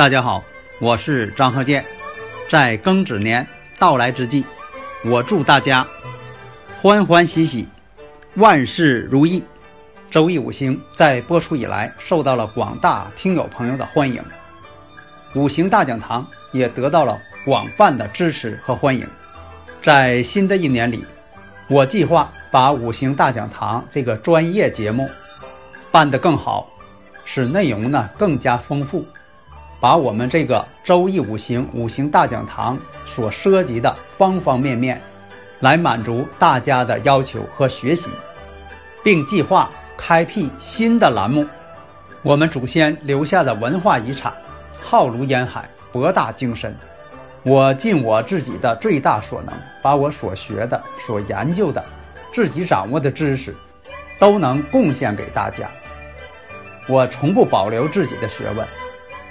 大家好，我是张鹤剑，在庚子年到来之际，我祝大家欢欢喜喜，万事如意。周易五行在播出以来，受到了广大听友朋友的欢迎，五行大讲堂也得到了广泛的支持和欢迎。在新的一年里，我计划把五行大讲堂这个专业节目办得更好，使内容呢更加丰富，把我们这个周易五行五行大讲堂所涉及的方方面面，来满足大家的要求和学习，并计划。开辟新的栏目，我们祖先留下的文化遗产，浩如烟海，博大精深。我尽我自己的最大所能，把我所学的、所研究的、自己掌握的知识，都能贡献给大家。我从不保留自己的学问。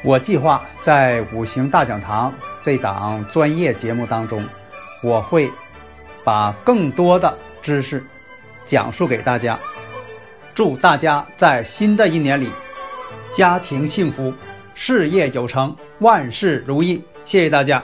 我计划在五行大讲堂这档专业节目当中，我会把更多的知识讲述给大家。祝大家在新的一年里，家庭幸福，事业有成，万事如意！谢谢大家。